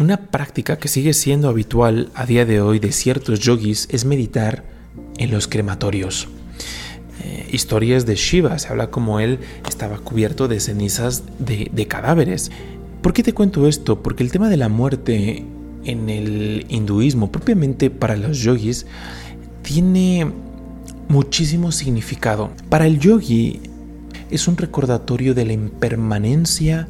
Una práctica que sigue siendo habitual a día de hoy de ciertos yogis es meditar en los crematorios. Eh, historias de Shiva, se habla como él estaba cubierto de cenizas de, de cadáveres. ¿Por qué te cuento esto? Porque el tema de la muerte en el hinduismo, propiamente para los yogis, tiene muchísimo significado. Para el yogi es un recordatorio de la impermanencia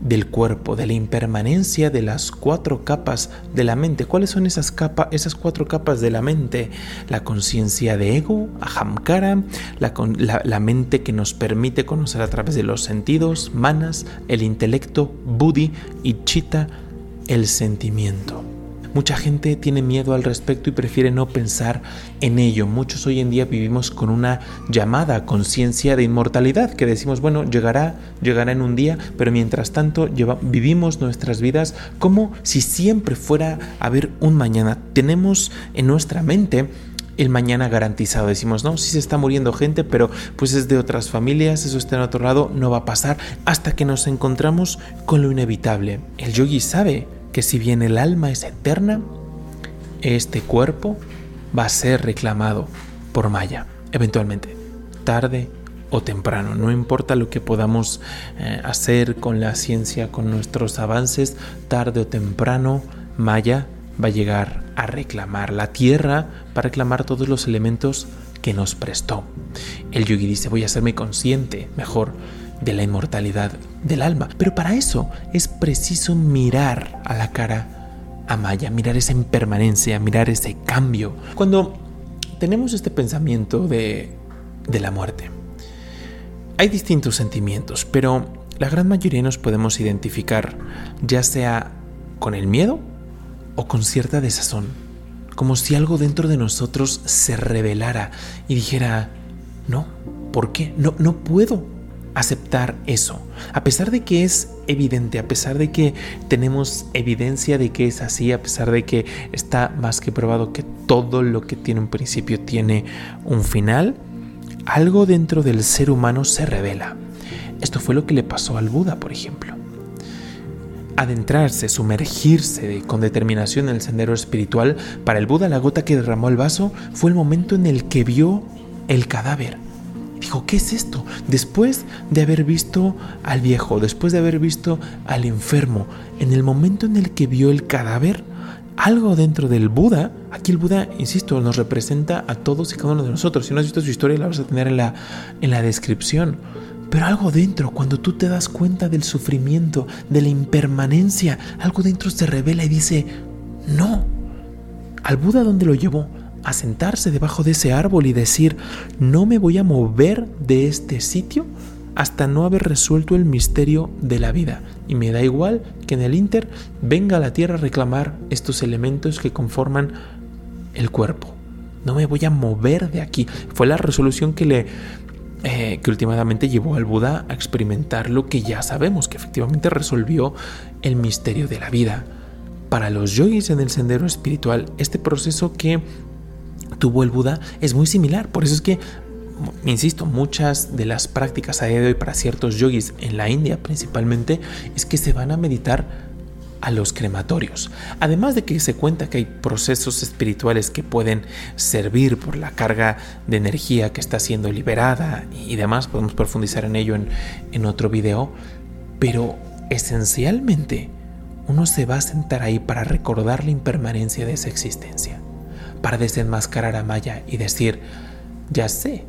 del cuerpo, de la impermanencia de las cuatro capas de la mente. ¿Cuáles son esas esas cuatro capas de la mente? La conciencia de ego, ahamkara, la, mente que nos permite conocer a través de los sentidos, manas, el intelecto, buddhi y chitta, el sentimiento. Mucha gente tiene miedo al respecto y prefiere no pensar en ello. Muchos hoy en día vivimos con una llamada conciencia de inmortalidad que decimos, bueno, llegará, llegará en un día, pero mientras tanto vivimos nuestras vidas como si siempre fuera a haber un mañana. Tenemos en nuestra mente el mañana garantizado. Decimos, no, sí se está muriendo gente, pero pues es de otras familias, eso está en otro lado, no va a pasar hasta que nos encontramos con lo inevitable. El yogi sabe que si bien el alma es eterna, este cuerpo va a ser reclamado por Maya, eventualmente, tarde o temprano. No importa lo que podamos eh, hacer con la ciencia, con nuestros avances, tarde o temprano, Maya va a llegar a reclamar la tierra, para reclamar todos los elementos que nos prestó. El yogi dice, voy a hacerme consciente mejor de la inmortalidad del alma. Pero para eso es preciso mirar a la cara a Maya, mirar esa impermanencia, mirar ese cambio. Cuando tenemos este pensamiento de, de la muerte, hay distintos sentimientos, pero la gran mayoría nos podemos identificar ya sea con el miedo o con cierta desazón, como si algo dentro de nosotros se revelara y dijera, no, ¿por qué? No, no puedo, aceptar eso. A pesar de que es evidente, a pesar de que tenemos evidencia de que es así, a pesar de que está más que probado que todo lo que tiene un principio tiene un final, algo dentro del ser humano se revela. Esto fue lo que le pasó al Buda, por ejemplo. Adentrarse, sumergirse con determinación en el sendero espiritual, para el Buda la gota que derramó el vaso fue el momento en el que vio el cadáver Dijo, ¿qué es esto? Después de haber visto al viejo, después de haber visto al enfermo, en el momento en el que vio el cadáver, algo dentro del Buda, aquí el Buda, insisto, nos representa a todos y cada uno de nosotros. Si no has visto su historia, la vas a tener en la, en la descripción. Pero algo dentro, cuando tú te das cuenta del sufrimiento, de la impermanencia, algo dentro se revela y dice, no. ¿Al Buda dónde lo llevó? A sentarse debajo de ese árbol y decir, no me voy a mover de este sitio hasta no haber resuelto el misterio de la vida. Y me da igual que en el Inter venga la tierra a reclamar estos elementos que conforman el cuerpo. No me voy a mover de aquí. Fue la resolución que le eh, que últimamente llevó al Buda a experimentar lo que ya sabemos, que efectivamente resolvió el misterio de la vida. Para los yogis en el sendero espiritual, este proceso que tuvo el Buda es muy similar. Por eso es que, insisto, muchas de las prácticas a día de hoy para ciertos yogis en la India principalmente es que se van a meditar a los crematorios. Además de que se cuenta que hay procesos espirituales que pueden servir por la carga de energía que está siendo liberada y demás, podemos profundizar en ello en, en otro video, pero esencialmente uno se va a sentar ahí para recordar la impermanencia de esa existencia para desenmascarar a Maya y decir, ya sé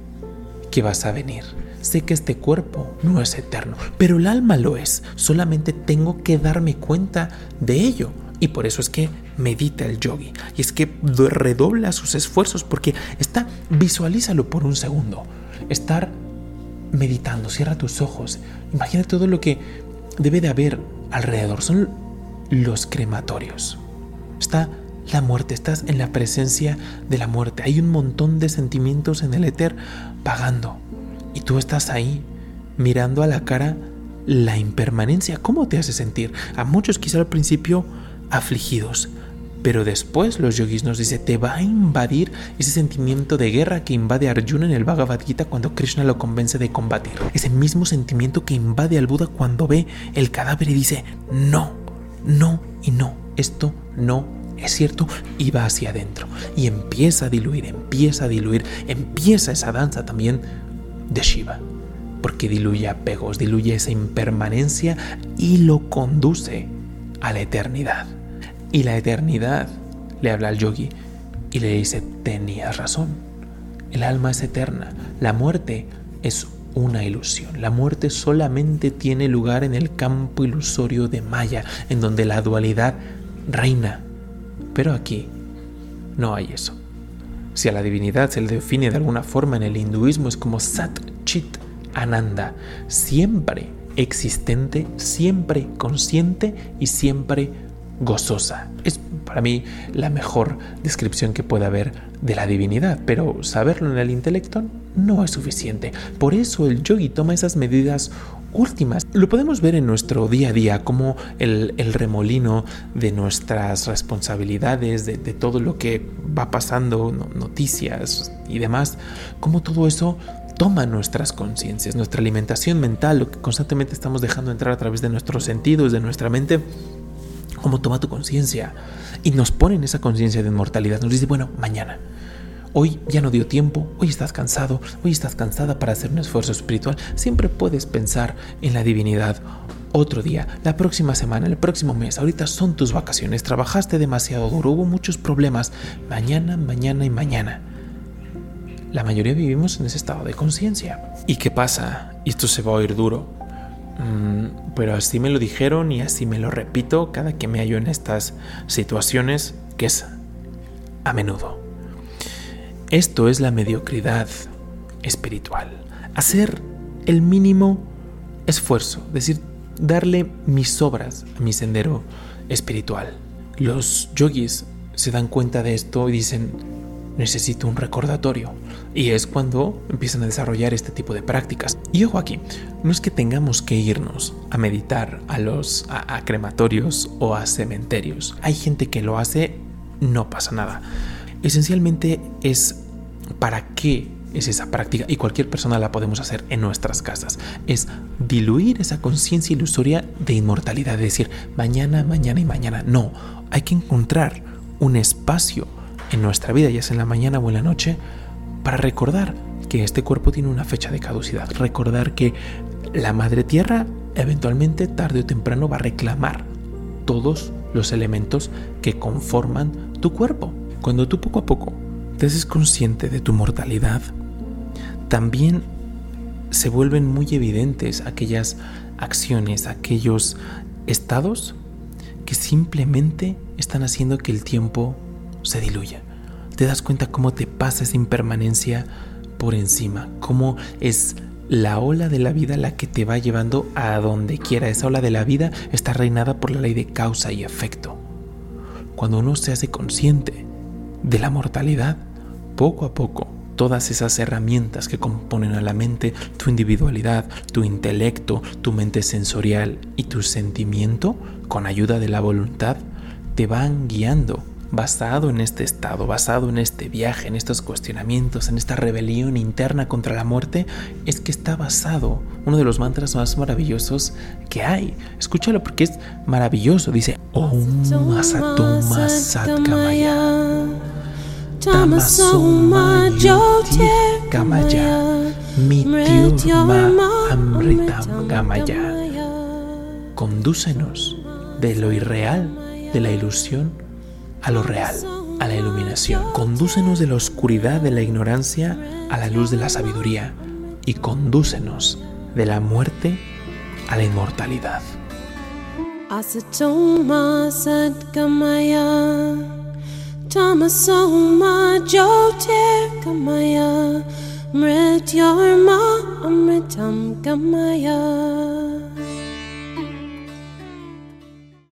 que vas a venir. Sé que este cuerpo no es eterno, pero el alma lo es. Solamente tengo que darme cuenta de ello. Y por eso es que medita el yogi. Y es que redobla sus esfuerzos porque está, visualízalo por un segundo. Estar meditando, cierra tus ojos. Imagina todo lo que debe de haber alrededor. Son los crematorios. Está la muerte, estás en la presencia de la muerte. Hay un montón de sentimientos en el éter pagando. Y tú estás ahí mirando a la cara la impermanencia. ¿Cómo te hace sentir? A muchos quizá al principio afligidos. Pero después los yogis nos dicen, te va a invadir ese sentimiento de guerra que invade a Arjuna en el Bhagavad Gita cuando Krishna lo convence de combatir. Ese mismo sentimiento que invade al Buda cuando ve el cadáver y dice, no, no y no esto no es cierto y va hacia adentro y empieza a diluir, empieza a diluir, empieza esa danza también de Shiva, porque diluye apegos, diluye esa impermanencia y lo conduce a la eternidad. Y la eternidad le habla al yogi y le dice, tenías razón, el alma es eterna, la muerte es una ilusión. La muerte solamente tiene lugar en el campo ilusorio de Maya, en donde la dualidad reina. Pero aquí no hay eso. Si a la divinidad se le define de alguna forma en el hinduismo es como Sat Chit Ananda, siempre existente, siempre consciente y siempre gozosa. Es para mí la mejor descripción que puede haber de la divinidad, pero saberlo en el intelecto no es suficiente. Por eso el yogi toma esas medidas últimas. Lo podemos ver en nuestro día a día, como el, remolino de nuestras responsabilidades, de, de, todo lo que va pasando, noticias y demás, como todo eso toma nuestras conciencias, nuestra alimentación mental, lo que constantemente estamos dejando entrar a través de nuestros sentidos, de nuestra mente, como toma tu conciencia y nos pone en esa conciencia de inmortalidad. Nos dice, bueno, mañana. Hoy ya no dio tiempo, hoy estás cansado, hoy estás cansada para hacer un esfuerzo espiritual. Siempre puedes pensar en la divinidad otro día, la próxima semana, el próximo mes. Ahorita son tus vacaciones, trabajaste demasiado duro, hubo muchos problemas. Mañana, mañana y mañana. La mayoría vivimos en ese estado de conciencia. ¿Y qué pasa? Esto se va a oír duro. Mm, pero así me lo dijeron y así me lo repito cada que me hallo en estas situaciones, que es a menudo. Esto es la mediocridad espiritual. Hacer el mínimo esfuerzo, es decir, darle mis obras a mi sendero espiritual. Los yogis se dan cuenta de esto y dicen, necesito un recordatorio. Y es cuando empiezan a desarrollar este tipo de prácticas. Y ojo aquí, no es que tengamos que irnos a meditar a los a, crematorios o a cementerios. Hay gente que lo hace, no pasa nada. Esencialmente es para qué es esa práctica y cualquier persona la podemos hacer en nuestras casas. Es diluir esa conciencia ilusoria de inmortalidad, es decir, mañana, mañana y mañana. No, hay que encontrar un espacio en nuestra vida, ya sea en la mañana o en la noche, para recordar que este cuerpo tiene una fecha de caducidad, recordar que la madre tierra eventualmente tarde o temprano va a reclamar todos los elementos que conforman tu cuerpo. Cuando tú poco a poco te haces consciente de tu mortalidad, también se vuelven muy evidentes aquellas acciones, aquellos estados que simplemente están haciendo que el tiempo se diluya. Te das cuenta cómo te pasa esa impermanencia por encima, cómo es la ola de la vida la que te va llevando a donde quiera. Esa ola de la vida está reinada por la ley de causa y efecto. Cuando uno se hace consciente de la mortalidad, poco a poco todas esas herramientas que componen a la mente, tu individualidad, tu intelecto, tu mente sensorial y tu sentimiento, con ayuda de la voluntad, te van guiando basado en este estado, basado en este viaje, en estos cuestionamientos, en esta rebelión interna contra la muerte, es que está basado uno de los mantras más maravillosos que hay. Escúchalo porque es maravilloso. Dice Om Asatoma Satkamaya. Tamasoma Kamaya. Mityurma Amritam Gamaya. Condúcenos de lo irreal, de la ilusión, a lo real, a la iluminación. Condúcenos de la oscuridad de la ignorancia a la luz de la sabiduría y condúcenos de la muerte a la inmortalidad. Gamaya